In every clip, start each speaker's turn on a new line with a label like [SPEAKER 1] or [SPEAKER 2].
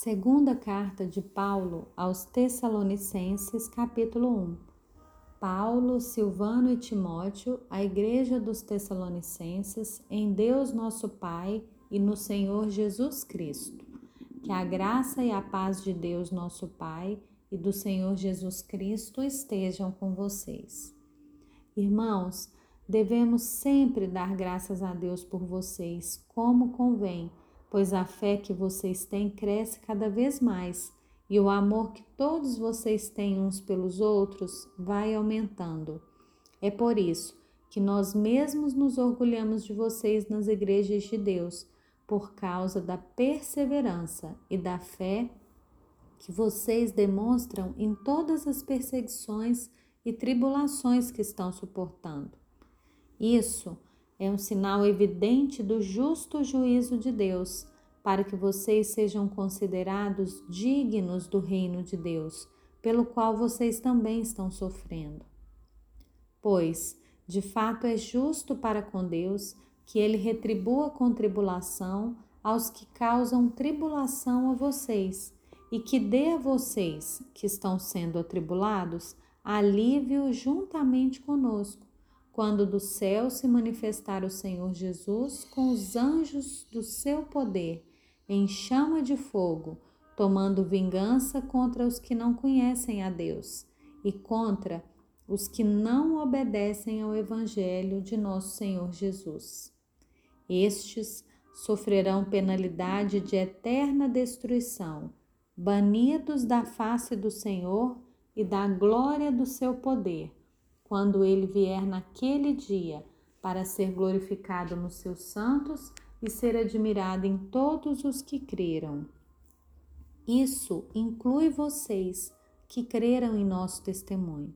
[SPEAKER 1] Segunda carta de Paulo aos Tessalonicenses, capítulo 1. Paulo, Silvano e Timóteo, a igreja dos Tessalonicenses, em Deus nosso Pai e no Senhor Jesus Cristo. Que a graça e a paz de Deus nosso Pai e do Senhor Jesus Cristo estejam com vocês. Irmãos, devemos sempre dar graças a Deus por vocês, como convém pois a fé que vocês têm cresce cada vez mais e o amor que todos vocês têm uns pelos outros vai aumentando. É por isso que nós mesmos nos orgulhamos de vocês nas igrejas de Deus, por causa da perseverança e da fé que vocês demonstram em todas as perseguições e tribulações que estão suportando. Isso é um sinal evidente do justo juízo de Deus, para que vocês sejam considerados dignos do reino de Deus, pelo qual vocês também estão sofrendo. Pois, de fato, é justo para com Deus que ele retribua com tribulação aos que causam tribulação a vocês, e que dê a vocês, que estão sendo atribulados, alívio juntamente conosco quando do céu se manifestar o Senhor Jesus com os anjos do seu poder, em chama de fogo, tomando vingança contra os que não conhecem a Deus e contra os que não obedecem ao Evangelho de nosso Senhor Jesus. Estes sofrerão penalidade de eterna destruição, banidos da face do Senhor e da glória do seu poder quando ele vier naquele dia para ser glorificado nos seus santos e ser admirado em todos os que creram. Isso inclui vocês que creram em nosso testemunho.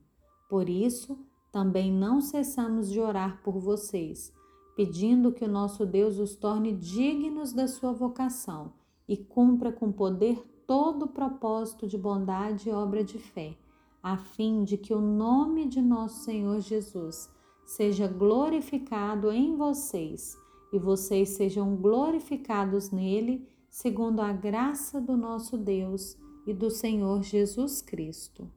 [SPEAKER 1] Por isso, também não cessamos de orar por vocês, pedindo que o nosso Deus os torne dignos da sua vocação e cumpra com poder todo o propósito de bondade e obra de fé a fim de que o nome de nosso Senhor Jesus seja glorificado em vocês e vocês sejam glorificados nele, segundo a graça do nosso Deus e do Senhor Jesus Cristo.